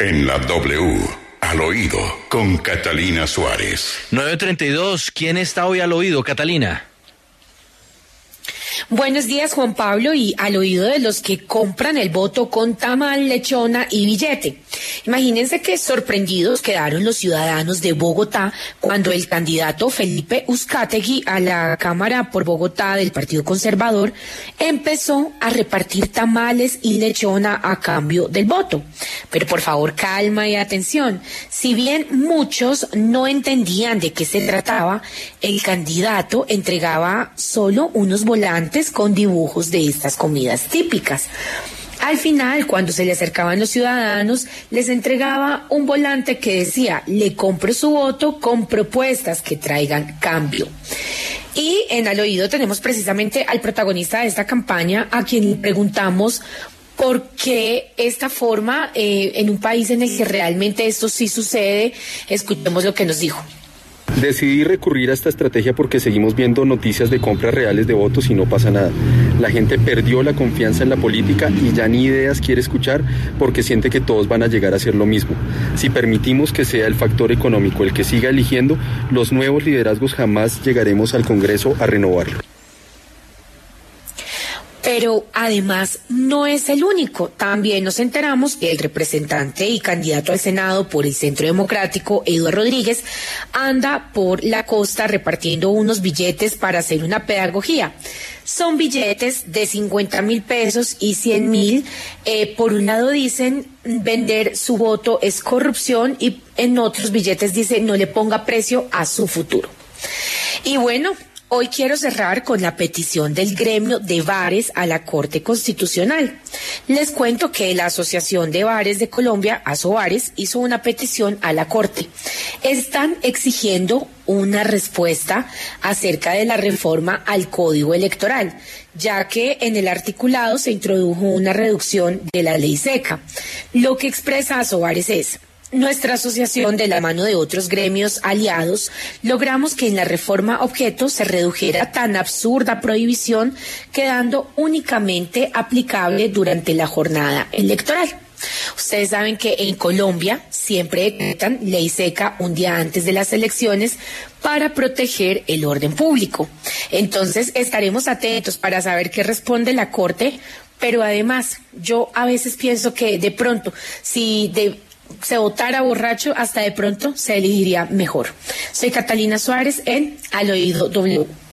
En la W, al oído, con Catalina Suárez. 932, ¿quién está hoy al oído, Catalina? Buenos días, Juan Pablo, y al oído de los que compran el voto con tamal, lechona y billete. Imagínense que sorprendidos quedaron los ciudadanos de Bogotá cuando el candidato Felipe Uzcategui a la Cámara por Bogotá del Partido Conservador empezó a repartir tamales y lechona a cambio del voto. Pero por favor, calma y atención. Si bien muchos no entendían de qué se trataba, el candidato entregaba solo unos volantes con dibujos de estas comidas típicas. Al final, cuando se le acercaban los ciudadanos, les entregaba un volante que decía, le compro su voto con propuestas que traigan cambio. Y en al oído tenemos precisamente al protagonista de esta campaña, a quien le preguntamos por qué esta forma eh, en un país en el que realmente esto sí sucede. Escuchemos lo que nos dijo. Decidí recurrir a esta estrategia porque seguimos viendo noticias de compras reales de votos y no pasa nada. La gente perdió la confianza en la política y ya ni ideas quiere escuchar porque siente que todos van a llegar a hacer lo mismo. Si permitimos que sea el factor económico el que siga eligiendo, los nuevos liderazgos jamás llegaremos al Congreso a renovarlo. Pero además no es el único. También nos enteramos que el representante y candidato al Senado por el Centro Democrático, Eduardo Rodríguez, anda por la costa repartiendo unos billetes para hacer una pedagogía. Son billetes de 50 mil pesos y 100 mil. Eh, por un lado dicen vender su voto es corrupción y en otros billetes dice no le ponga precio a su futuro. Y bueno, Hoy quiero cerrar con la petición del gremio de bares a la Corte Constitucional. Les cuento que la Asociación de Bares de Colombia, ASOBares, hizo una petición a la Corte. Están exigiendo una respuesta acerca de la reforma al Código Electoral, ya que en el articulado se introdujo una reducción de la ley seca. Lo que expresa ASOBares es nuestra asociación, de la mano de otros gremios aliados, logramos que en la reforma objeto se redujera tan absurda prohibición, quedando únicamente aplicable durante la jornada electoral. Ustedes saben que en Colombia siempre decretan ley seca un día antes de las elecciones para proteger el orden público. Entonces estaremos atentos para saber qué responde la Corte, pero además yo a veces pienso que de pronto, si de se votara borracho, hasta de pronto se elegiría mejor. Soy Catalina Suárez en Al Oído W.